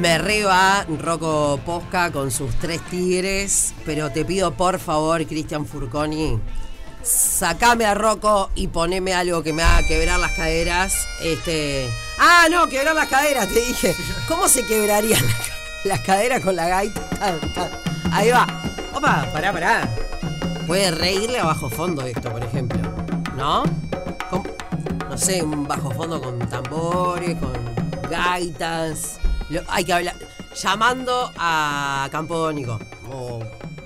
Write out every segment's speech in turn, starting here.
Me reba Rocco Posca con sus tres tigres, pero te pido por favor, Cristian Furconi, sacame a Rocco y poneme algo que me haga quebrar las caderas. Este. Ah, no, quebrar las caderas, te dije. ¿Cómo se quebrarían las caderas con la gaita? Ahí va. Opa, pará, pará. Puede reírle a bajo fondo esto, por ejemplo. ¿No? Con- no sé, un bajo fondo con tambores, con gaitas. Lo- hay que hablar. Llamando a Campodónico. O,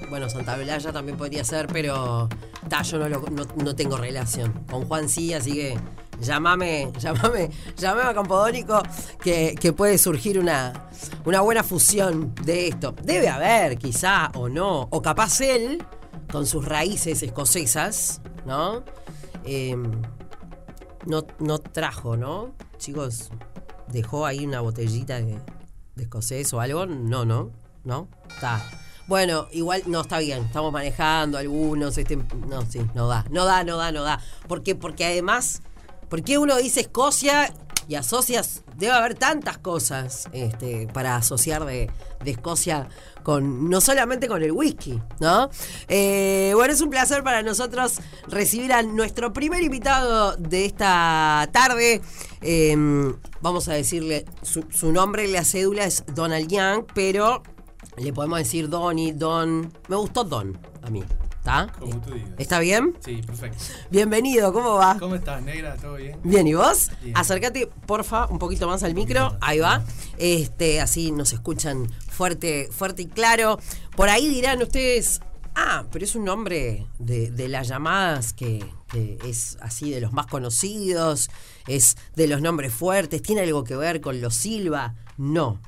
bueno, Santa Blaya también podría ser, pero. Ta, yo no, lo- no, no tengo relación. Con Juan sí, así que. Llámame, llámame, llámame a Campodónico que, que puede surgir una, una buena fusión de esto. Debe haber, quizá, o no. O capaz él, con sus raíces escocesas, ¿no? Em, no, no trajo, ¿no? Chicos, dejó ahí una botellita de, de escocés o algo. No, no, no. Está. Bueno, igual no está bien. Estamos manejando algunos. Este, no, sí, no da. No da, no da, no da. Porque, porque además, ¿por qué uno dice Escocia y asocias? Debe haber tantas cosas este, para asociar de, Escocia con no solamente con el whisky, ¿no? Eh, bueno, es un placer para nosotros recibir a nuestro primer invitado de esta tarde. Eh, vamos a decirle, su, su nombre la cédula es Donald Young, pero le podemos decir Donny, Don. Me gustó Don a mí, ¿está? Como tú digas. ¿Está bien? Sí, perfecto. Bienvenido, ¿cómo va? ¿Cómo estás, negra? ¿Todo bien? Bien, ¿y vos? Bien. Acércate, porfa, un poquito más al micro. Ahí va. Este, así nos escuchan fuerte, fuerte y claro. Por ahí dirán ustedes, ah, pero es un nombre de, de las llamadas que, que es así de los más conocidos, es de los nombres fuertes, tiene algo que ver con los Silva. No.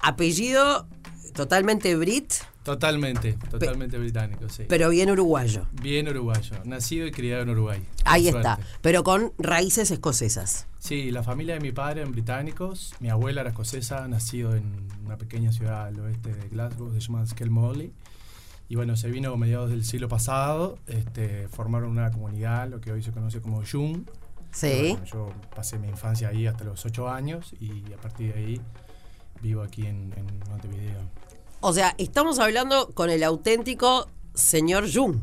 Apellido totalmente Brit, Totalmente, totalmente británico, sí. pero bien uruguayo. Bien uruguayo. Nacido y criado en Uruguay. Ahí está, pero con raíces escocesas. Sí, la familia de mi padre eran británicos. Mi abuela era escocesa, nacido en una pequeña ciudad al oeste de Glasgow, se llama Skelmorley. Y bueno, se vino a mediados del siglo pasado, este, formaron una comunidad, lo que hoy se conoce como Jung. Sí. Bueno, yo pasé mi infancia ahí hasta los 8 años y a partir de ahí vivo aquí en, en Montevideo. O sea, estamos hablando con el auténtico señor Jung,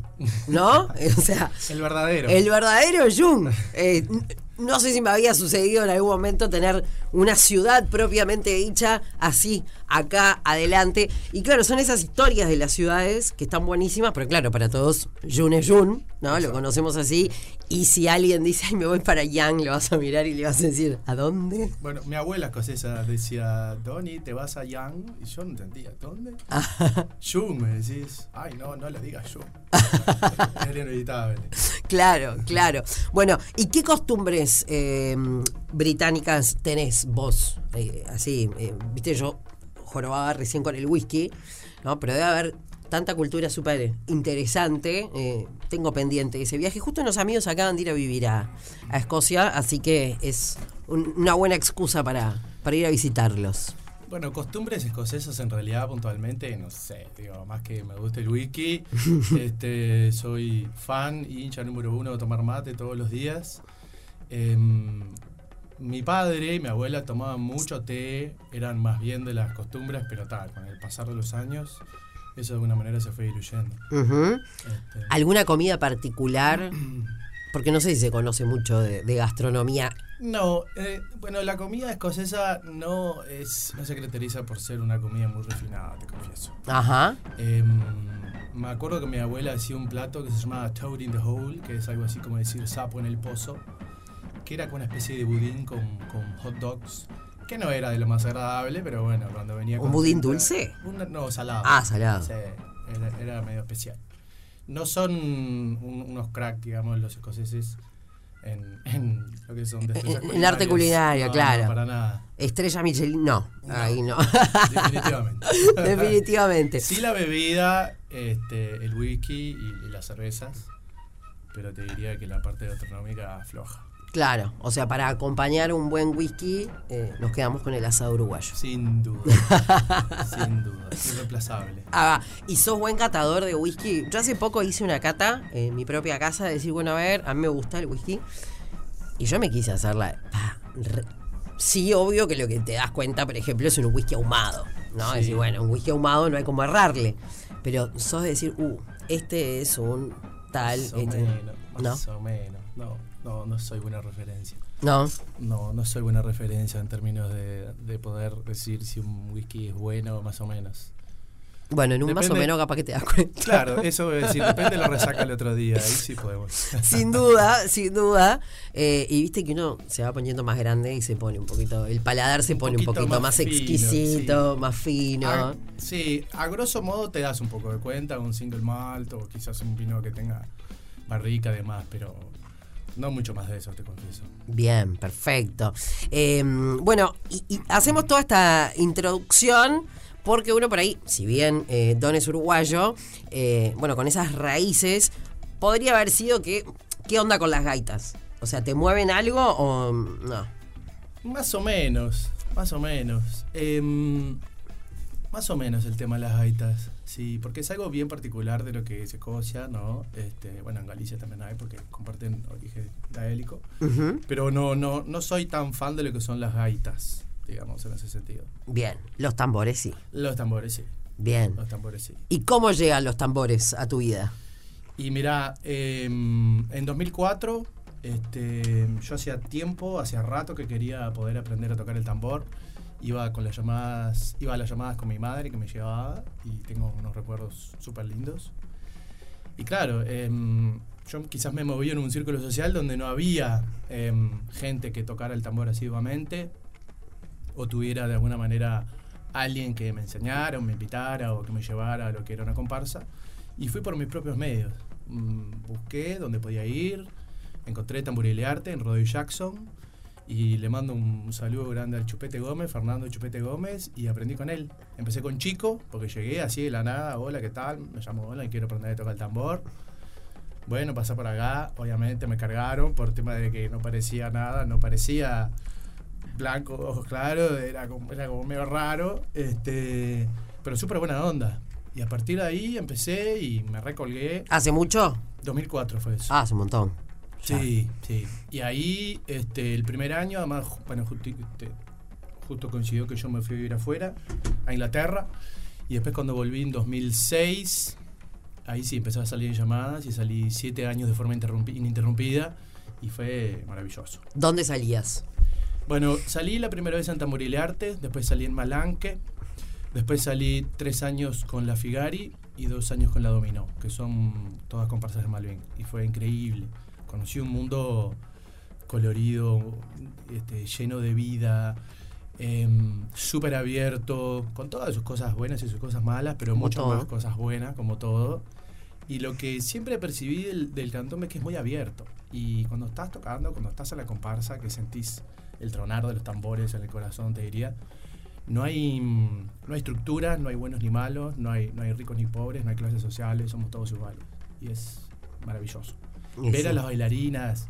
¿no? o sea, El verdadero. el verdadero Jung. Eh, no sé si me había sucedido en algún momento tener una ciudad propiamente dicha así, acá, adelante. Y claro, son esas historias de las ciudades que están buenísimas, pero claro, para todos, Jun es Jun, ¿no? Lo conocemos así. Y si alguien dice, ay, me voy para Yang, lo vas a mirar y le vas a decir, ¿a dónde? Bueno, mi abuela escocesa decía, Donny, te vas a Young. Y yo no entendía, ¿dónde? Young, me decís. Ay, no, no le digas Young. Era inevitable. Claro, claro. Bueno, ¿y qué costumbres eh, británicas tenés vos? Eh, así, eh, viste, yo jorobaba recién con el whisky, ¿no? Pero debe haber tanta cultura súper interesante. eh, tengo pendiente ese viaje. Justo unos amigos acaban de ir a vivir a, a Escocia, así que es un- una buena excusa para, para ir a visitarlos. Bueno, costumbres escocesas en realidad puntualmente, no sé, digo, más que me gusta el whisky, este, soy fan y hincha número uno de tomar mate todos los días. Em, mi padre y mi abuela tomaban mucho té, eran más bien de las costumbres, pero tal, con el pasar de los años, eso de alguna manera se fue diluyendo. Ujú. Este, ¿Alguna comida particular? Porque no sé si se conoce mucho de, de gastronomía. No, eh, bueno, la comida escocesa no es no se caracteriza por ser una comida muy refinada, te confieso. Ajá. Em, me acuerdo que mi abuela hacía un plato que se llamaba Toad in the Hole, que es algo así como decir sapo en el pozo, que era como una especie de budín con, con hot dogs, que no era de lo más agradable, pero bueno, cuando venía ¿Un budín tinta- dulce? un- no, salado. Ah, salado. Sí, era, era medio especial. No son un- unos crack, digamos, los escoceses en, en lo que son En- en arte culinario, No, claro. No, para nada. Estrella Michelin, no. Ahí no. Definitivamente. Definitivamente. Sí la bebida, este, el whisky y, y las cervezas, pero te diría que la parte gastronómica floja. Claro, o sea, para acompañar un buen whisky, eh, nos quedamos con el asado uruguayo. Sin duda. sin duda. Irreemplazable. Ah, y sos buen catador de whisky. Yo hace poco hice una cata en mi propia casa, de decir, bueno, a ver, a mí me gusta el whisky. Y yo me quise hacerla. re- Sí, obvio que lo que te das cuenta, por ejemplo, es un whisky ahumado. ¿no? Sí. Decir, bueno, un whisky ahumado no hay como errarle. Pero sos de decir, uh, este es un tal. Más o este- menos, ¿No? más o menos. No, no, no soy buena referencia. No. No, no soy buena referencia en términos de, de poder decir si un whisky es bueno o más o menos. Bueno, en un más o menos capaz que te das cuenta. Claro, eso es decir, depende de la resaca el otro día, ahí sí podemos. sin duda, sin duda. Eh, y viste que uno se va poniendo más grande y se pone un poquito, el paladar se Un pone un poquito poquito más, más fino, exquisito, sí. más fino. A- sí, a grosso modo te das un poco de cuenta, un single malt o quizás un vino que tenga barrica además, pero no mucho más de eso, te confieso. Bien, perfecto. Eh, bueno, y, y hacemos toda esta introducción porque uno por ahí, si bien eh, Don es uruguayo, eh, bueno, con esas raíces, podría haber sido que, ¿qué onda con las gaitas? O sea, ¿te mueven algo o no? Más o menos, más o menos. Más o menos el tema de las gaitas, sí, porque es algo bien particular de lo que es Escocia, ¿no? Este, bueno, en Galicia también hay porque comparten origen gaélico, Ujú. pero no, no, no soy tan fan de lo que son las gaitas, digamos, en ese sentido. Bien, los tambores sí. Los tambores sí, Bien. los tambores sí. ¿Y cómo llegan los tambores a tu vida? Y mira, em, en 2004, este, yo hacía tiempo, hacía rato que quería poder aprender a tocar el tambor. Iba con las llamadas, iba a las llamadas con mi madre que me llevaba y tengo unos recuerdos súper lindos. Y claro, em, yo quizás me moví en un círculo social donde no había em, gente que tocara el tambor asiduamente o tuviera de alguna manera alguien que me enseñara o me invitara o que me llevara a lo que era una comparsa. Y fui por mis propios medios. Mm, busqué dónde podía ir, encontré Tamborilearte en Rodeo Jackson y le mando un saludo grande al Chupete Gómez, Fernando Chupete Gómez, y aprendí con él. Empecé con Chico, porque llegué así de la nada, hola, ¿qué tal? Me llamo Hola y quiero aprender a tocar el tambor. Bueno, pasé por acá, obviamente me cargaron por tema de que no parecía nada, no parecía blanco, ojos claros, era como, era como medio raro, este, pero súper buena onda. Y a partir de ahí empecé y me recolgué. ¿Hace mucho? 2004 fue eso. Ah, hace un montón. Sí, sí. Y ahí, este, el primer año, además, bueno, justo, este, justo coincidió que yo me fui a vivir afuera, a Inglaterra. Y después cuando volví en 2006, ahí sí empezó a salir llamadas y salí siete años de forma interrumpi- ininterrumpida y fue maravilloso. ¿Dónde salías? Bueno, salí la primera vez en Tamborilearte, después salí en Malanque, después salí tres años con la Figari y dos años con la Dominó, que son todas comparsas de Malvin. Y fue increíble. Conocí un mundo colorido, este, lleno de vida, em, súper abierto, con todas sus cosas buenas y sus cosas malas, pero muchas más cosas buenas, como todo. Y lo que siempre percibí del, del cantón es que es muy abierto. Y cuando estás tocando, cuando estás en la comparsa, que sentís el tronar de los tambores en el corazón, te diría, no hay, mm, no hay estructuras, no hay buenos ni malos, no hay, no hay ricos ni pobres, no hay clases sociales, somos todos iguales. Y es maravilloso. Ver a las bailarinas,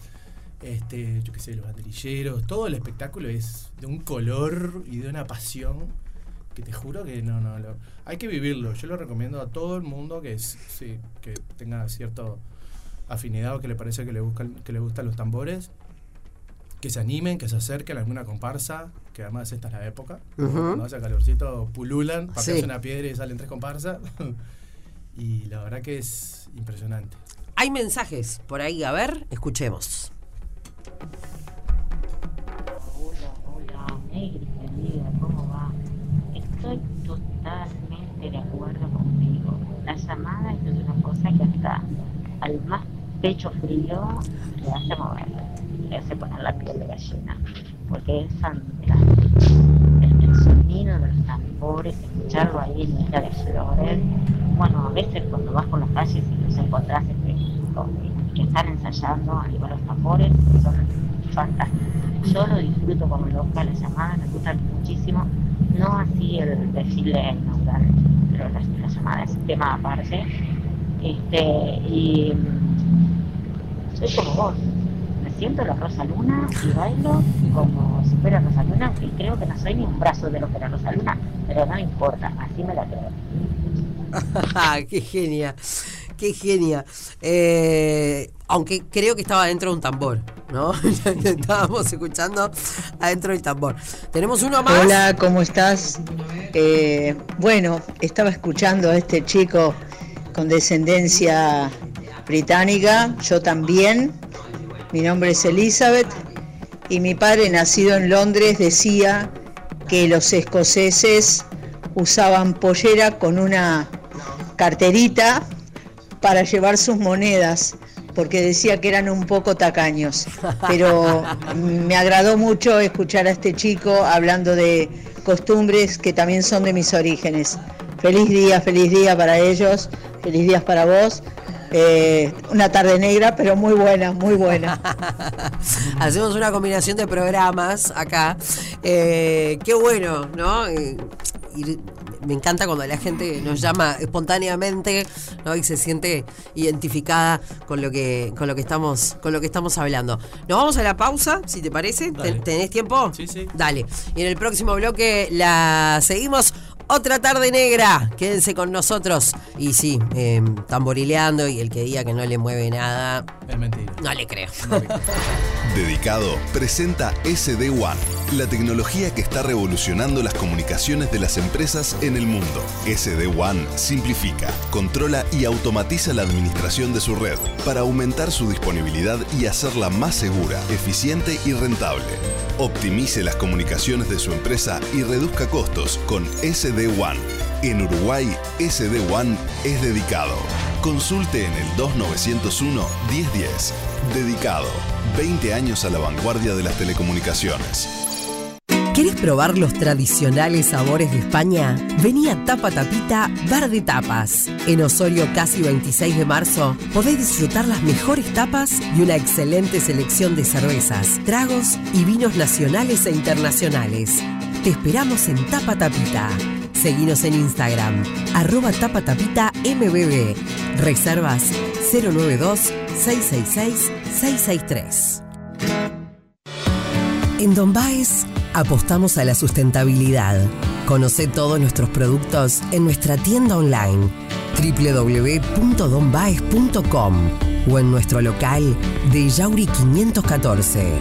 este, yo qué sé, los banderilleros, todo el espectáculo es de un color y de una pasión que te juro que no, no, lo- hay que vivirlo. Yo lo recomiendo a todo el mundo que, es- sí, que tenga cierta afinidad o que le parece que le, buscan, que le gustan los tambores, que se animen, que se acerquen a alguna comparsa, que además esta es la época, Ujú. cuando hace calorcito pululan, pateas Sí. una piedra y salen tres comparsas. y la verdad que es impresionante. Hay mensajes por ahí, a ver, escuchemos. Hola, hola, Negri, querida, ¿cómo va? Estoy totalmente de acuerdo contigo. La llamada es una cosa que hasta al más pecho frío le hace mover, le hace poner la piel de gallina, porque es fantástico. El, sonido de los tambores, escucharlo ahí en Isla de Flores. Bueno, a veces cuando vas por las calles y los encontrás este, que están ensayando con los tambores, son fantásticos. Yo lo disfruto como loca, las llamadas me gustan muchísimo, no así el desfile inaugural, pero la, la llamada es tema aparte. Este, y mm, soy como vos, me siento la Rosa Luna y bailo como si fuera Rosa Luna, aunque creo que no soy ni un brazo de lo que era Rosa Luna, pero no importa, así me la creo. ¡Qué genia! ¡Qué genia! Eh, aunque creo que estaba dentro de un tambor, ¿no? Estábamos escuchando adentro del tambor. Tenemos uno más. Hola, ¿cómo estás? Eh, bueno, estaba escuchando a este chico con descendencia británica, yo también. Mi nombre es Elizabeth y mi padre, nacido en Londres, decía que los escoceses usaban pollera con una carterita para llevar sus monedas, porque decía que eran un poco tacaños. Pero me agradó mucho escuchar a este chico hablando de costumbres que también son de mis orígenes. Feliz día, feliz día para ellos, feliz día para vos. Eh, una tarde negra, pero muy buena, muy buena. Hacemos una combinación de programas acá. Eh, qué bueno, ¿no? Eh, me encanta cuando la gente nos llama espontáneamente ¿no? y se siente identificada con lo que con lo que estamos con lo que estamos hablando. Nos vamos a la pausa, si te parece. Dale. ¿Tenés tiempo? Sí, sí. Dale. Y en el próximo bloque la seguimos. Otra tarde negra, quédense con nosotros. Y sí, eh, tamborileando y el que diga que no le mueve nada, Es mentira. no le creo. Dedicado presenta SD One, la tecnología que está revolucionando las comunicaciones de las empresas en el mundo. SD One simplifica, controla y automatiza la administración de su red para aumentar su disponibilidad y hacerla más segura, eficiente y rentable. Optimice las comunicaciones de su empresa y reduzca costos con SD One. En Uruguay, SD One es dedicado. Consulte en el 2901 1010. Dedicado. 20 años a la vanguardia de las telecomunicaciones. ¿Querés probar los tradicionales sabores de España? Vení a Tapa Tapita Bar de Tapas. En Osorio, casi 26 de marzo, podés disfrutar las mejores tapas y una excelente selección de cervezas, tragos y vinos nacionales e internacionales. Te esperamos en Tapa Tapita. Seguinos en Instagram, arroba tapatapita mbb. Reservas 092-666-663. En Don Baez apostamos a la sustentabilidad. Conoce todos nuestros productos en nuestra tienda online www.donbaez.com o en nuestro local de Yauri 514.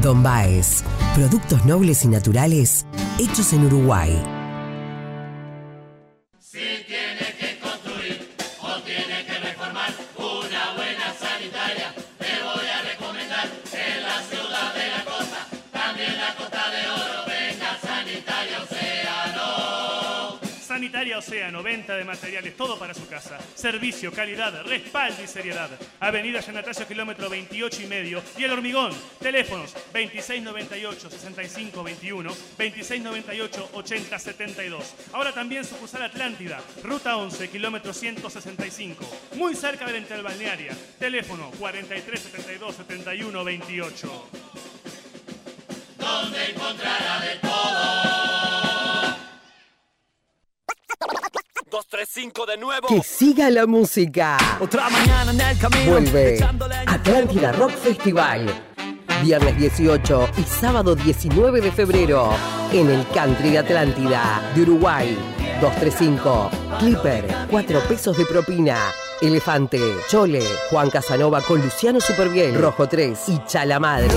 Don Baez, productos nobles y naturales hechos en Uruguay. Sanitaria Océano, venta de materiales, todo para su casa. Servicio, calidad, respaldo y seriedad. Avenida Yanatacio, kilómetro 28 y medio. Y el hormigón. Teléfonos 2698-6521, 2698-8072. Ahora también sucursal Atlántida, ruta 11, kilómetro 165. Muy cerca de la interbalnearia. Teléfono 4372-7128. 235 de nuevo. Que siga la música. Otra mañana en el camino. Vuelve. Atlántida Rock Festival. Viernes 18 y sábado 19 de febrero en el Country de Atlántida de Uruguay. 235. Clipper, 4 pesos de propina. Elefante, Chole, Juan Casanova con Luciano Superbiel, Rojo 3 y Chalamadre.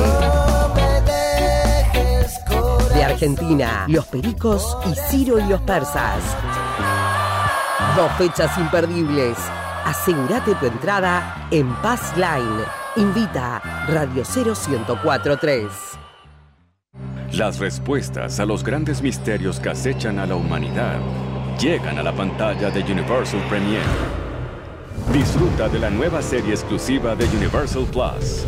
De Argentina, Los Pericos y Ciro y los Persas. Dos fechas imperdibles. Asegúrate tu entrada en Pass Line. Invita Radio 0143. Las respuestas a los grandes misterios que acechan a la humanidad llegan a la pantalla de Universal Premiere. Disfruta de la nueva serie exclusiva de Universal Plus,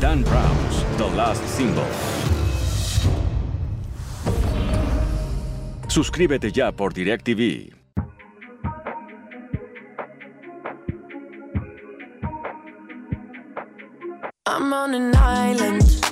Dan Brown's The Last Symbol. Suscríbete ya por DirecTV. I'm on an island.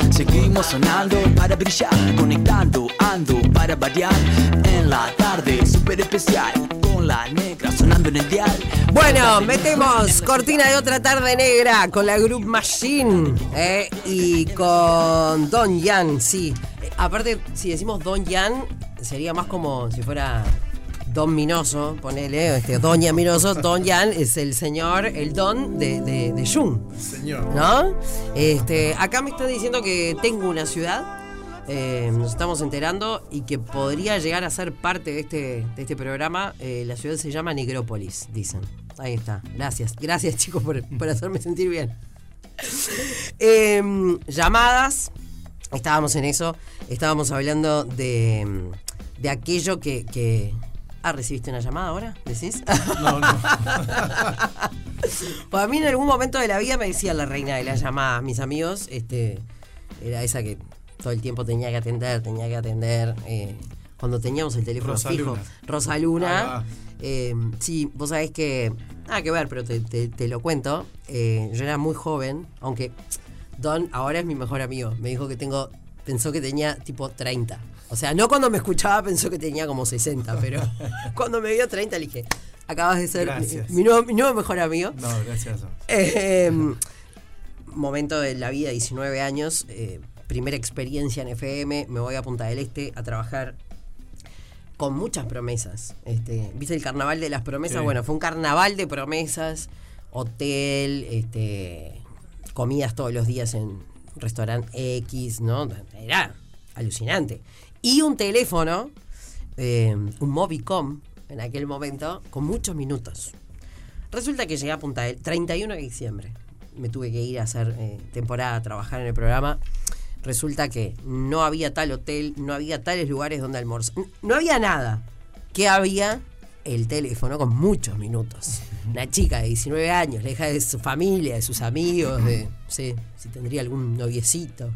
seguimos sonando para brillar, conectando, ando para variar. En la tarde, súper especial, con la negra sonando en el dial. Bueno, metemos cortina de otra tarde negra con la Group Machine eh, y con Don Yan, sí. Eh, Aparte, si decimos Don Yan, sería más como si fuera Don Minoso, ponele, este, Doña Minoso. Don Yan es el señor, el Don de, de, de Jung. Señor. ¿No? Este, acá me están diciendo que tengo una ciudad. eh, nos estamos enterando y que podría llegar a ser parte de este, de este programa. Eh, la ciudad se llama Negrópolis, dicen. Ahí está. Gracias. Gracias, chicos, por, por hacerme sentir bien. Em, llamadas. Estábamos en eso. Estábamos hablando de, de aquello que. que- Ah, ¿recibiste una llamada ahora? ¿Decís? No, no. Pues a mí en algún momento de la vida me decía la reina de las llamadas, mis amigos, este, era esa que todo el tiempo tenía que atender, tenía que atender. eh, cuando teníamos el teléfono Rosa fijo. Luna. Rosa Luna. eh, sí, vos sabés que. Nada que ver, pero te, te- te lo cuento. eh, yo era muy joven, aunque Don ahora es mi mejor amigo. Me dijo que tengo. Pensó que tenía tipo 30. O sea, no cuando me escuchaba pensó que tenía como 60, pero cuando me vio 30 le dije, acabas de ser mi, nuevo, mi nuevo mejor amigo. No, gracias. Eh, momento de la vida, 19 años, eh, primera experiencia en FM, me voy a Punta del Este a trabajar con muchas promesas. Este, ¿Viste el carnaval de las promesas? Sí. Bueno, fue un carnaval de promesas, hotel, este, comidas todos los días en restaurante X, ¿no? Era alucinante. Y un teléfono, eh, un Movicom en aquel momento, con muchos minutos. Resulta que llegué a Punta del 31 de diciembre. Me tuve que ir a hacer eh, temporada, a trabajar en el programa. Resulta que no había tal hotel, no había tales lugares donde almorzar. No había nada. ¿Qué había? El teléfono con muchos minutos. Una chica de 19 años, lejos de su familia, de sus amigos, de. Sí, si tendría algún noviecito.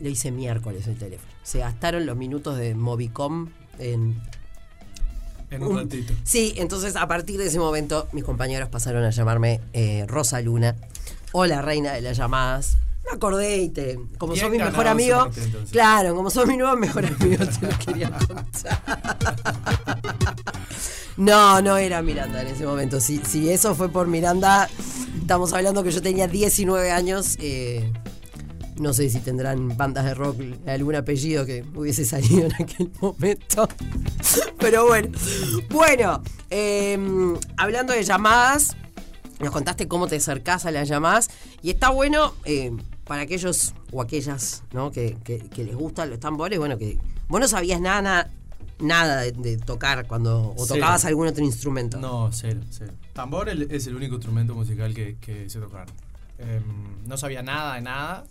Lo hice miércoles el teléfono. Se gastaron los minutos de Movicom en En un ratito. Sí, entonces a partir de ese momento mis compañeros pasaron a llamarme eh, Rosa Luna o la reina de las llamadas. Me acordé y te, como sos mi mejor amigo, claro, como sos mi nuevo mejor amigo, te lo quería contar. No, no era Miranda en ese momento. Si, si eso fue por Miranda, estamos hablando que yo tenía 19 años. eh, no sé si tendrán bandas de rock algún apellido que hubiese salido en aquel momento. Pero bueno. Bueno, eh, hablando de llamadas, nos contaste cómo te acercás a las llamadas. Y está bueno eh, para aquellos o aquellas ¿no? que, que- que les gustan los tambores. Bueno, que vos no sabías nada, nada, nada de, de tocar cuando. O Cero. tocabas algún otro instrumento. No, cero, cero. Tambor es el único instrumento musical que, que sé tocar. Em, no sabía nada de nada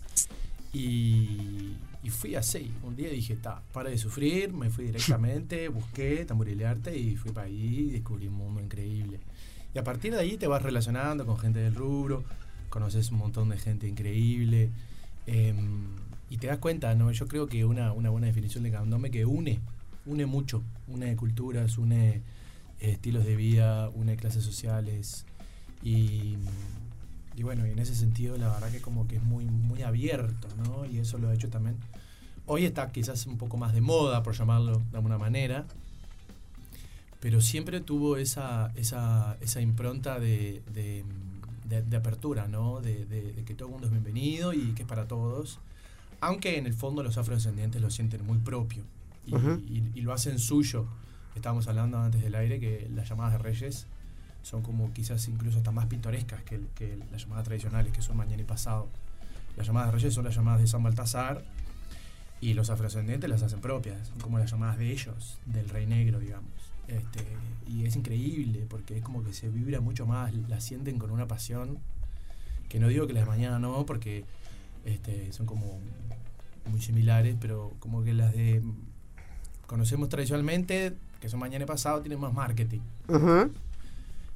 y, y fui así. Un día dije, ta, para de sufrir, me fui directamente, busqué tamborilearte y fui para ahí y descubrí un mundo increíble. Y a partir de ahí te vas relacionando con gente del rubro, conoces un montón de gente increíble em, y te das cuenta, ¿no? Yo creo que una, una buena definición de candombe que une, une mucho, une culturas, une eh, estilos de vida, une clases sociales y, bueno, en ese sentido la verdad que como que es muy, muy abierto, ¿no? Y eso lo ha hecho también. Hoy está quizás un poco más de moda, por llamarlo de alguna manera, pero siempre tuvo esa, esa, esa impronta de, de, de- apertura, ¿no? De que todo el mundo es bienvenido y que es para todos. Aunque en el fondo los afrodescendientes lo sienten muy propio y, y- y lo hacen suyo. Estábamos hablando antes del aire que las llamadas de reyes son como quizás incluso hasta más pintorescas que las llamadas tradicionales, que son mañana y pasado. Las llamadas de reyes son las llamadas de San Baltasar y los afrodescendientes las hacen propias, son como las llamadas de ellos, del rey negro, digamos. Este, y es increíble porque es como que se vibra mucho más, la sienten con una pasión que no digo que las de mañana no, porque este, son como muy similares, pero como que las de conocemos tradicionalmente, que son mañana y pasado, tienen más marketing.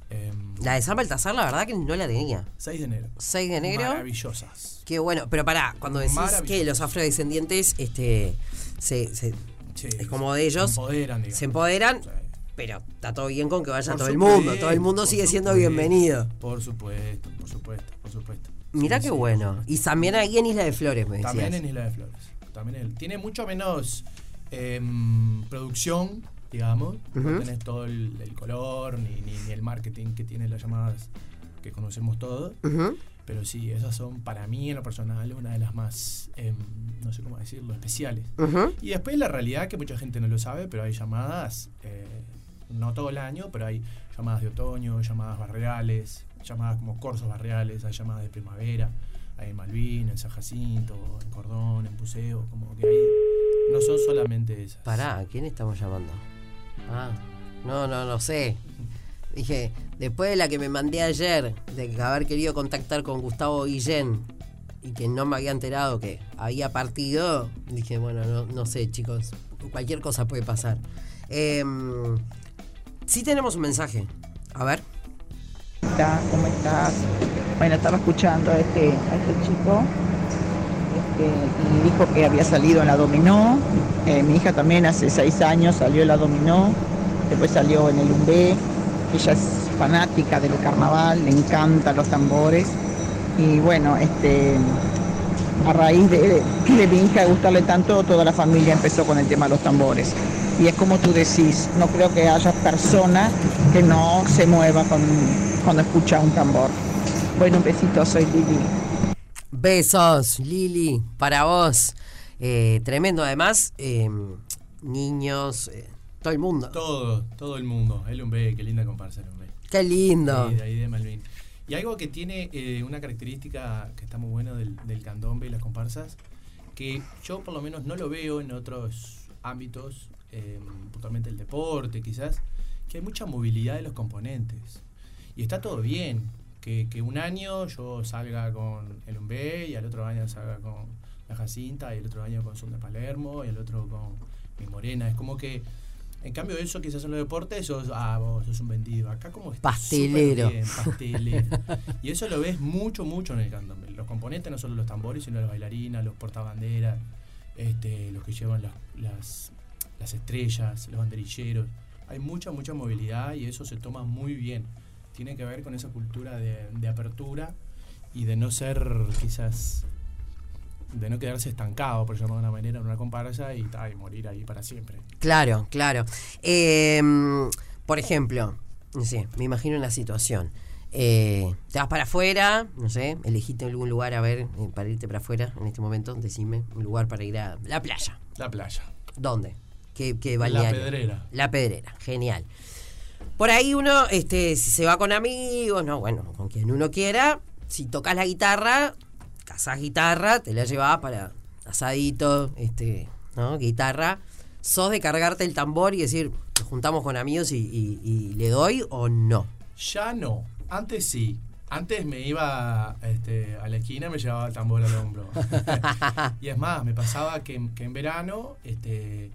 Em, La de San Baltasar, la verdad que no la tenía. 6 de enero. 6 de enero. Maravillosas. Qué bueno, pero pará, cuando decís que los afrodescendientes este, se, se- Sí, es como de ellos, Se empoderan, digamos. se empoderan, Sí. pero está todo bien con que vaya Por todo el mundo, todo el mundo sigue siendo supuesto, bienvenido. Por supuesto, por supuesto, por supuesto. Mirá Sí, qué sí, bueno. Y también ahí en Isla de Flores, me decías. También en Isla de Flores. También en- tiene mucho menos em, producción, digamos. No Ujú. tenés todo el, el color ni, ni- ni el marketing que tienen las llamadas que conocemos todos. Ujú. Pero sí, esas son para mí en lo personal una de las más, em, no sé cómo decirlo, especiales. Ujú. Y después la realidad que mucha gente no lo sabe, pero hay llamadas, eh, no todo el año, pero hay llamadas de otoño, llamadas barriales, llamadas como corsos barriales, hay llamadas de primavera, hay en Malvin, en San Jacinto, en Cordón, en Puseo, como que hay, no son solamente esas. Pará, ¿a quién estamos llamando? Ah, no, no, no sé. Dije, después de la que me mandé ayer, de haber querido contactar con Gustavo Guillén y que no me había enterado que había partido, dije, bueno, no, no sé, chicos, cualquier cosa puede pasar. Em, sí tenemos un mensaje. A ver. Hola, ¿Cómo estás? Bueno, estaba escuchando a este, a este chico este, y dijo que había salido en la dominó. Eh, mi hija también hace seis años salió en la dominó, después salió en el Umbé. Ella es fanática del carnaval, le encantan los tambores. Y bueno, este, a raíz de, de mi hija gustarle tanto, toda la familia empezó con el tema de los tambores. Y es como tú decís, no creo que haya persona que no se mueva con, cuando escucha un tambor. Bueno, un besito, soy Lili. Besos, Lili, para vos. Eh, tremendo, además, em, niños, eh, todo el mundo. Todo, todo el mundo. El Umbe, qué linda comparsa. Qué lindo. Sí, de ahí de Malvin. Y algo que tiene eh, una característica que está muy buena del, del candombe y las comparsas, que yo por lo menos no lo veo en otros ámbitos, eh, puntualmente el deporte quizás, que hay mucha movilidad de los componentes. Y está todo bien, que, que un año yo salga con el Umbe y al otro año salga con la Jacinta y el otro año con Son de Palermo y el otro con mi Morena. Es como que, en cambio eso quizás en los deportes, sos, ah, vos sos un vendido. Acá como está Pastelero. bien, pastelero. y eso lo ves mucho, mucho en el candombe. Los componentes, no solo los tambores, sino las bailarinas, los portabanderas, este, los que llevan las, las, las estrellas, los banderilleros. Hay mucha, mucha movilidad y eso se toma muy bien. Tiene que ver con esa cultura de, de apertura y de no ser quizás de no quedarse estancado, por llamarlo de una manera, en una comparsa y, morir ahí para siempre. Claro, claro. Em, por ejemplo, no sé, me imagino una situación. Eh, te vas para afuera, no sé, elegiste algún lugar a ver, eh, para irte para afuera en este momento, decime, un lugar para ir a la playa. La playa. ¿Dónde? ¿Qué, qué La? Pedrera. La Pedrera, genial. Por ahí uno, este, si se va con amigos, no, bueno, con quien uno quiera, si tocas la guitarra, cazás guitarra, te la llevas para asadito, este, ¿no? Guitarra. ¿Sos de cargarte el tambor y decir, nos juntamos con amigos y, y- y le doy o no? Ya no. Antes sí. Antes me iba este, a la esquina y me llevaba el tambor al hombro. y es más, me pasaba que, en- que en verano, este,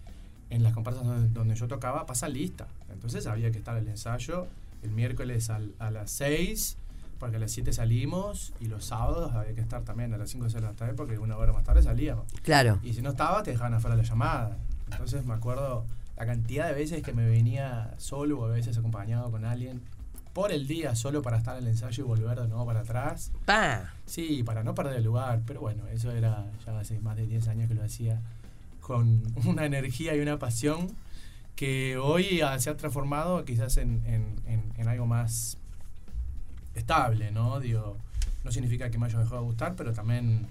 en las comparsas donde, donde yo tocaba, pasa lista. Entonces había que estar el ensayo el miércoles al- a las 6, porque a las 7 salimos, y los sábados había que estar también a las 5 de la tarde, porque una hora más tarde salíamos. Claro. Y si no estaba, te dejaban afuera la llamada. Entonces me acuerdo la cantidad de veces que me venía solo o a veces acompañado con alguien por el día solo para estar en el ensayo y volver de nuevo para atrás. Pa. Sí, para no perder el lugar. Pero bueno, eso era ya hace más de 10 años que lo hacía con una energía y una pasión que hoy se ha transformado quizás en, en- en- en algo más estable, ¿no? Digo, no significa que me haya dejado de gustar, pero también,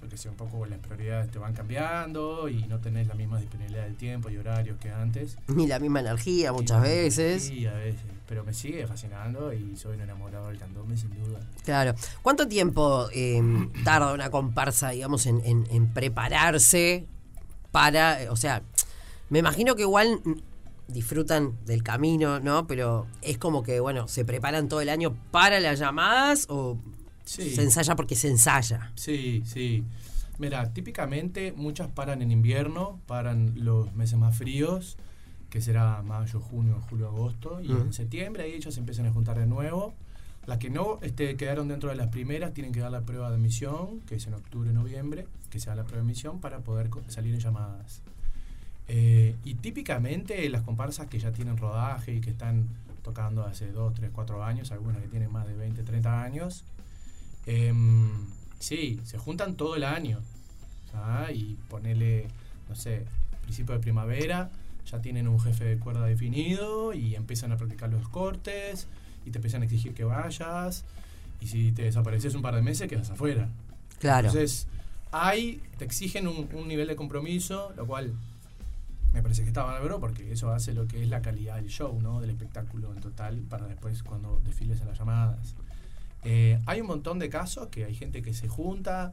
yo que sé, un poco las prioridades te van cambiando y no tenés la misma disponibilidad del tiempo y horarios que antes. Ni la misma energía muchas veces. Sí, a veces. Pero me sigue fascinando y soy un enamorado del candombe, sin duda. Claro. ¿Cuánto tiempo eh, tarda una comparsa, digamos, en, en- en prepararse para, eh, o sea, me imagino que igual mm, disfrutan del camino, ¿no? Pero es como que, bueno, se preparan todo el año para las llamadas o Sí. se ensaya porque se ensaya. Sí, sí. Mira, típicamente muchas paran en invierno, paran los meses más fríos, que será mayo, junio, julio, agosto, y en septiembre ahí ellos se empiezan a juntar de nuevo. Las que no este, quedaron dentro de las primeras tienen que dar la prueba de admisión, que es en octubre, noviembre, que se da la prueba de admisión para poder salir en llamadas. Eh, y típicamente las comparsas que ya tienen rodaje y que están tocando hace 2, 3, 4 años, algunas que tienen más de 20, 30 años, em, sí, se juntan todo el año. Y ponele, no sé, principio de primavera, ya tienen un jefe de cuerda definido y empiezan a practicar los cortes y te empiezan a exigir que vayas. Y si te desapareces un par de meses, quedas afuera. Claro. Entonces, hay, te exigen un, un nivel de compromiso, lo cual me parece que está bárbaro porque eso hace lo que es la calidad del show, ¿no? Del espectáculo en total para después cuando desfiles en las llamadas. Eh, hay un montón de casos que hay gente que se junta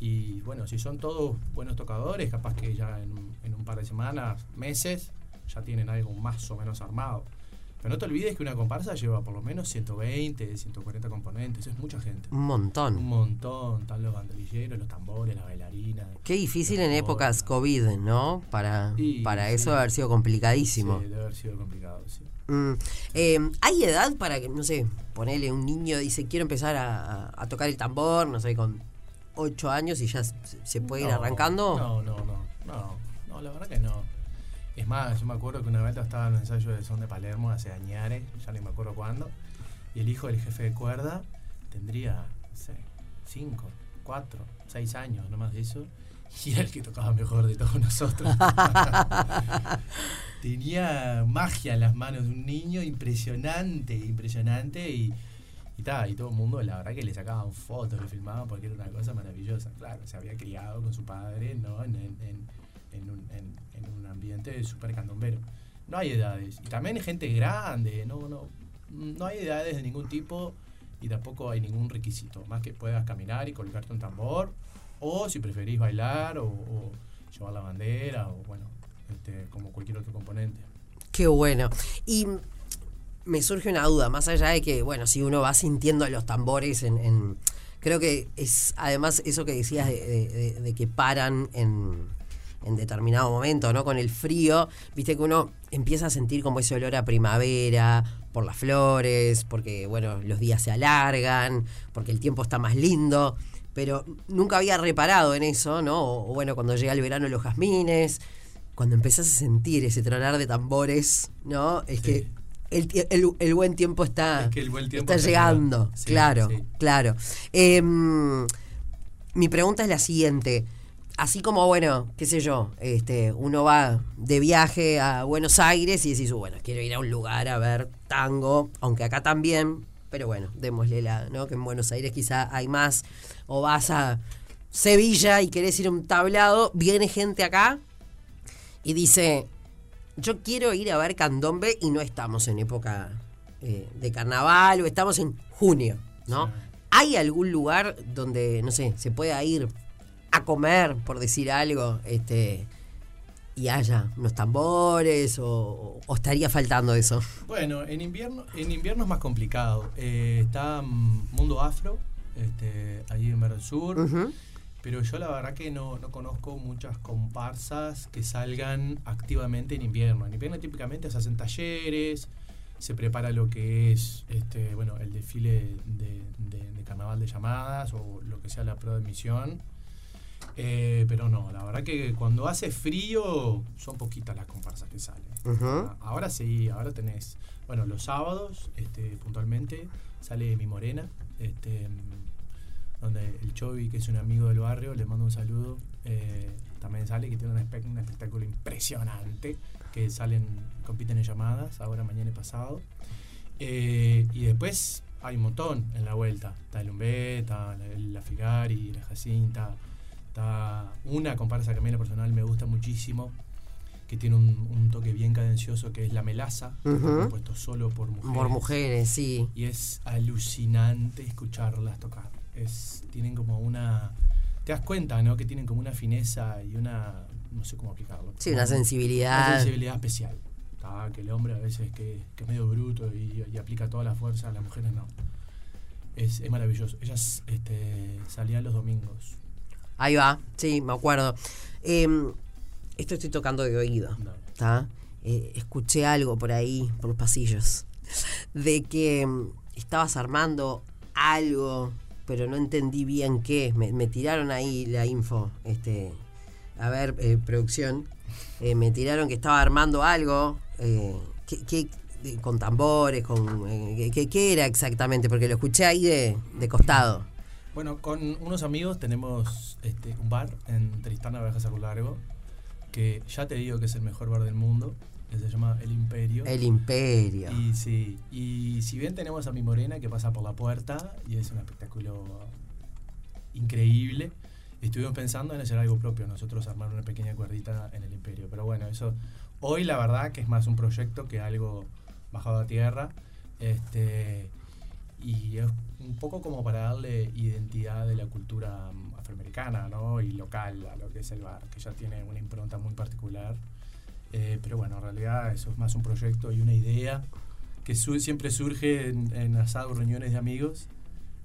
y bueno, si son todos buenos tocadores, capaz que ya en un par de semanas, meses, ya tienen algo más o menos armado. Pero no te olvides que una comparsa lleva por lo menos 120, 140 componentes, es mucha gente. Un montón. Un montón, están los banderilleros, los tambores, las bailarinas. Qué difícil en épocas COVID, ¿no? Para, Sí, para sí. eso debe haber sido complicadísimo. Sí, debe haber sido complicado, sí. Mm, eh, ¿Hay edad para que, no sé, ponele un niño dice quiero empezar a, tocar el tambor, no sé, con 8 años y ya se, puede ir arrancando? No, no, no, no, no, la verdad que no. Es más, yo me acuerdo que una vez estaba en un ensayo de son de Palermo hace añares, ya ni me acuerdo cuándo, y el hijo del jefe de cuerda tendría, no sé, 5, 4, 6 años, no más de eso, y era el que tocaba mejor de todos nosotros. Tenía magia en las manos de un niño impresionante, impresionante, y, y, ta, y todo el mundo, la verdad que le sacaban fotos, le filmaban porque era una cosa maravillosa. Claro, se había criado con su padre, ¿no? En, en- en- un, en- un ambiente súper candombero. No hay edades. Y también hay gente grande, no, no, no hay edades de ningún tipo y tampoco hay ningún requisito. Más que puedas caminar y colgarte un tambor, o si preferís bailar, o, llevar la bandera, o bueno, este, como cualquier otro componente. Qué bueno. Y me surge una duda, más allá de que, bueno, si uno va sintiendo los tambores en... creo que es además eso que decías de, de- de- de que paran en, en determinado momento, ¿no? Con el frío, viste que uno empieza a sentir como ese olor a primavera, por las flores, porque, bueno, los días se alargan, porque el tiempo está más lindo. Pero nunca había reparado en eso, ¿no? O, o bueno, cuando llega el verano los jazmines, cuando empezás a sentir ese tronar de tambores, ¿no? Es que el, tie- el- el buen tiempo está, Es que el buen tiempo está está llegando. Sí, claro, sí. claro. Em, mi pregunta es la siguiente. Así como, bueno, qué sé yo, este, uno va de viaje a Buenos Aires y decís, bueno, quiero ir a un lugar a ver tango, aunque acá también pero bueno, démosle la, ¿no? Que en Buenos Aires quizá hay más, o vas a Sevilla y querés ir a un tablado, viene gente acá y dice, yo quiero ir a ver candombe y no estamos en época eh, de carnaval o estamos en junio, ¿no? ¿Hay algún lugar donde, no sé, se pueda ir a comer, por decir algo, este y haya unos tambores o, o estaría faltando eso? Bueno, en invierno, en invierno es más complicado. Eh, está mm, Mundo Afro, este, ahí en Barrio Sur. Pero yo la verdad que no, no conozco muchas comparsas que salgan activamente en invierno. En invierno típicamente se hacen talleres, se prepara lo que es este, bueno, el desfile de, de- de carnaval de llamadas o lo que sea la prueba de emisión. Eh, pero no, la verdad que cuando hace frío son poquitas las comparsas que salen. Ah, Ahora sí, ahora tenés, bueno, los sábados, este, puntualmente, sale Mi Morena, este, donde el Chovi, que es un amigo del barrio, le mando un saludo, eh, también sale, que tiene un espectáculo impresionante, que salen, compiten en llamadas, ahora, mañana y pasado. Eh, y después hay un montón en la vuelta. Está el Umbé, está la, la Figari, la Jacinta. Está una comparsa que a mí en lo personal me gusta muchísimo, que tiene un, un toque bien cadencioso, que es la Melaza, Ujú. compuesto solo por mujeres. Por mujeres, sí. Y es alucinante escucharlas tocar. Es, tienen como una... Te das cuenta, ¿no? Que tienen como una fineza y una... No sé cómo aplicarlo. Sí, una sensibilidad. Una sensibilidad especial. Que el hombre a veces que, que es medio bruto y, y aplica toda la fuerza, las mujeres no. Es, es maravilloso. Ellas este, salían los domingos. Ahí va, sí, me acuerdo. Em, esto estoy tocando de oído. ¿tá? Eh, escuché algo por ahí, por los pasillos, de que em, estabas armando algo, pero no entendí bien qué. Me, me tiraron ahí la info. Este, a ver, eh, producción. Eh, me tiraron que estaba armando algo. Eh, ¿qué- qué- de- con tambores, con ¿qué, qué era exactamente? Porque lo escuché ahí de, de costado. Bueno, con unos amigos tenemos este, un bar en Tristana Baja Cerro Largo, que ya te digo que es el mejor bar del mundo, que se llama El Imperio. El Imperio. Y sí, y si bien tenemos a mi morena que pasa por la puerta y es un espectáculo increíble, estuvimos pensando en hacer algo propio, nosotros armar una pequeña cuerdita en el imperio. Pero bueno, eso hoy la verdad que es más un proyecto que algo bajado a tierra. Este, y es un poco como para darle identidad de la cultura mm, afroamericana ¿no? y local a lo que es el bar, que ya tiene una impronta muy particular. Eh, pero bueno, en realidad eso es más un proyecto y una idea que su- siempre surge en, en asados, reuniones de amigos.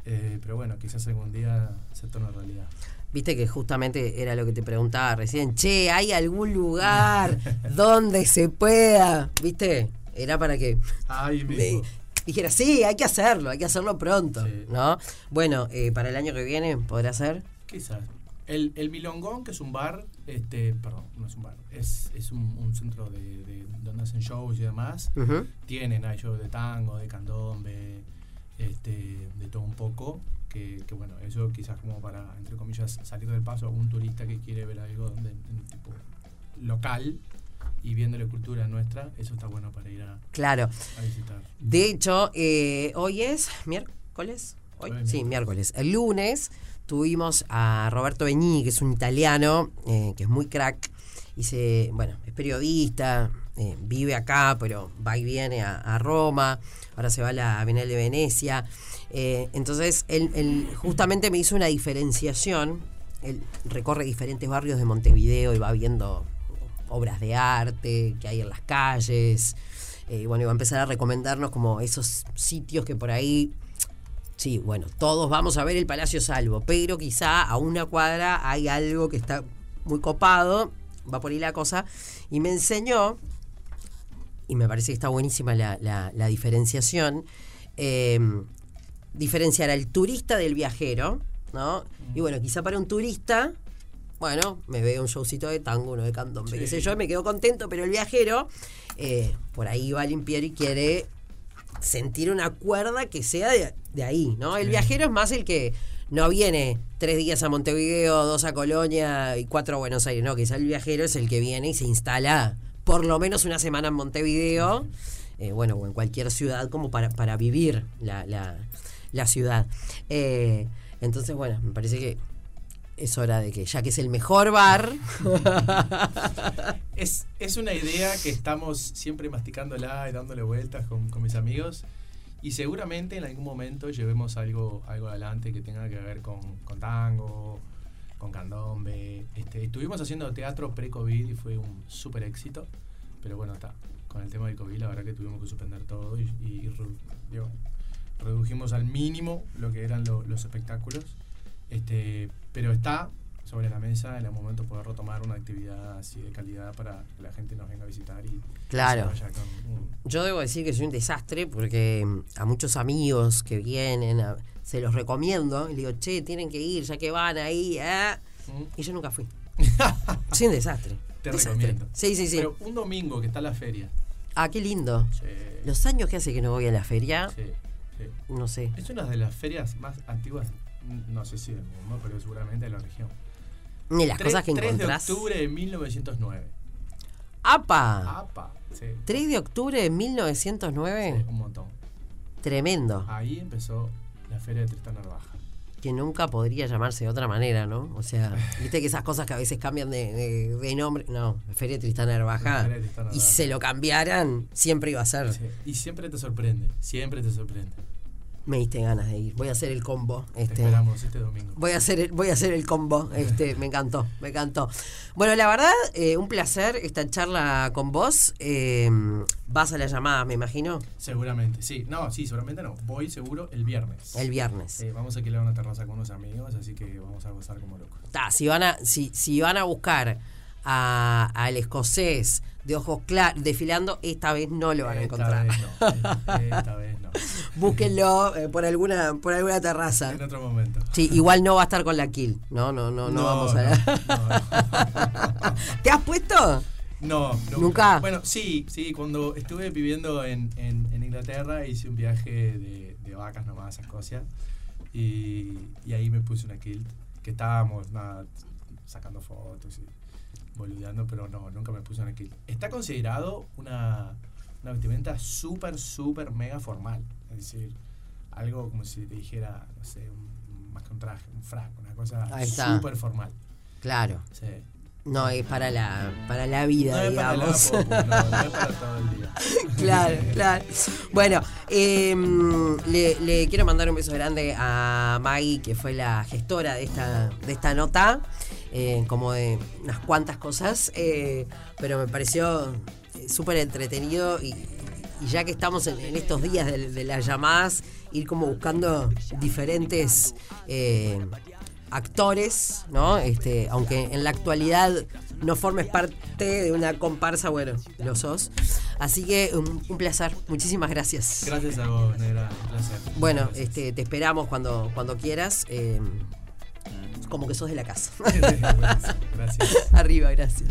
Eh, pero bueno, quizás algún día se torne realidad. Viste que justamente era lo que te preguntaba recién. Che, ¿hay algún lugar donde se pueda? ¿Viste? Era para que Ahí me. Dijera, sí, hay que hacerlo, hay que hacerlo pronto. ¿No? Bueno, eh, para el año que viene podrá ser. Quizás. El, el Milongón, que es un bar, este, perdón, no es un bar, es, es un, un centro de, de- donde hacen shows y demás. Ujú. Tienen, hay shows de tango, de candombe, este, de todo un poco. Que, que bueno, eso quizás como para, entre comillas, salir del paso a un turista que quiere ver algo donde, en tipo local y viendo la cultura nuestra, eso está bueno para ir a, Claro. a visitar. De hecho, eh, hoy es miércoles. ¿Hoy? Hoy es Sí, miércoles. El lunes tuvimos a Roberto Beñini, que es un italiano, eh, que es muy crack. Y se, bueno, es periodista, eh, vive acá, pero va y viene a, a Roma. Ahora se va a la Bienal de Venecia. Eh, entonces, él, él justamente me hizo una diferenciación. Él recorre diferentes barrios de Montevideo y va viendo obras de arte que hay en las calles. Eh, y bueno, iba a empezar a recomendarnos como esos sitios que por ahí, sí, bueno, todos vamos a ver el Palacio Salvo, pero quizá a una cuadra hay algo que está muy copado, va por ahí la cosa, y me enseñó, y me parece que está buenísima la, la- diferenciación, eh, diferenciar al turista del viajero, ¿no? Y bueno, quizá para un turista, bueno, me veo un showcito de tango, uno de candombe, qué sé yo, me quedo contento, pero el viajero eh, por ahí va a limpiar y quiere sentir una cuerda que sea de, de ahí, ¿no? El viajero es más el que no viene tres días a Montevideo, dos a Colonia y cuatro a Buenos Aires, no, quizá el viajero es el que viene y se instala por lo menos una semana en Montevideo eh, bueno, o en cualquier ciudad como para, para vivir la, la- la ciudad. Eh, entonces, bueno, me parece que es hora de que, ya que es el mejor bar, Es, es una idea que estamos siempre masticándola y dándole vueltas con, con mis amigos. Y seguramente en algún momento llevemos algo, algo adelante que tenga que ver con, con tango, con candombe. Este, estuvimos haciendo teatro pre-COVID y fue un súper éxito. Pero bueno, está. Con el tema del COVID, la verdad que tuvimos que suspender todo y, y re- digo, redujimos al mínimo lo que eran lo- los espectáculos. Este, pero está sobre la mesa en el momento poder retomar una actividad así de calidad para que la gente nos venga a visitar y Claro. se vaya con un- yo debo decir que soy un desastre porque mm, a muchos amigos que vienen, a- se los recomiendo, y le digo, che, tienen que ir, ya que van ahí, ¿eh?". y yo nunca fui. soy un desastre. Te desastre. recomiendo. Sí, sí, sí. Pero un domingo que está la feria. Ah, qué lindo. Sí. Los años que hace que no voy a la feria, Sí, sí. no sé. Es una de las ferias más antiguas, mm, no sé si del mundo, pero seguramente de la región. Ni las Tres- cosas que 3 encontrás. de octubre de 1909. ¡Apa! Apa, sí. 3 de octubre de 1909. Un montón. Tremendo. Ahí empezó la feria de Tristán Narvaja. Que nunca podría llamarse de otra manera, ¿no? O sea, viste que esas cosas que a veces cambian de, de- de nombre. No, Feria de Tristán Y Narvaja. si se lo cambiaran, siempre iba a ser. Sí, Y siempre te sorprende, siempre te sorprende. Me diste ganas de ir. Voy a hacer el combo. Te Este, esperamos este domingo. Voy a hacer el, voy a hacer el combo. Este, me encantó, me encantó. Bueno, la verdad, eh, un placer esta charla con vos. Eh, vas a la llamada, me imagino. Seguramente, sí. No, sí, seguramente no. Voy seguro el viernes. El viernes. Eh, vamos a alquilar una terraza con unos amigos, así que vamos a gozar como locos. Ta, si van a, si, si van a buscar a- al escocés de ojos claros desfilando, esta vez no lo van a Esta encontrar. vez no. Esta vez no. Búsquenlo eh, por alguna, por alguna terraza. En otro momento. Sí, igual no va a estar con la kill. No, no, no, no, No, vamos a. ¿Te has puesto? No, nunca. ¿Nunca? Bueno, sí, sí, cuando estuve viviendo en, en- en Inglaterra hice un viaje de, de vacas nomás a Escocia y, y ahí me puse una kilt, que estábamos nada, sacando fotos y boludeando, pero no, nunca me puse una kilt. Está considerado una, una vestimenta súper, súper mega formal, es decir, algo como si te dijera, no sé, un- más que un traje, un frac, una cosa súper formal. Claro. Sí. No, es para la, para la vida, No es para la digamos. popu, no, no es para todo el día. claro, claro. Bueno, eh, le, le quiero mandar un beso grande a Maggie, que fue la gestora de esta, de esta nota, eh, como de unas cuantas cosas, eh, pero me pareció eh, súper entretenido y, y ya que estamos en, en estos días de, de las llamadas, ir como buscando diferentes eh, actores, ¿no? Este, aunque en la actualidad no formes parte de una comparsa, bueno, lo sos. Así que un, un placer, muchísimas gracias. Gracias a vos, Negra, un placer. Bueno, este, te esperamos cuando, cuando quieras. eh, como que sos de la casa. Gracias. Arriba, gracias.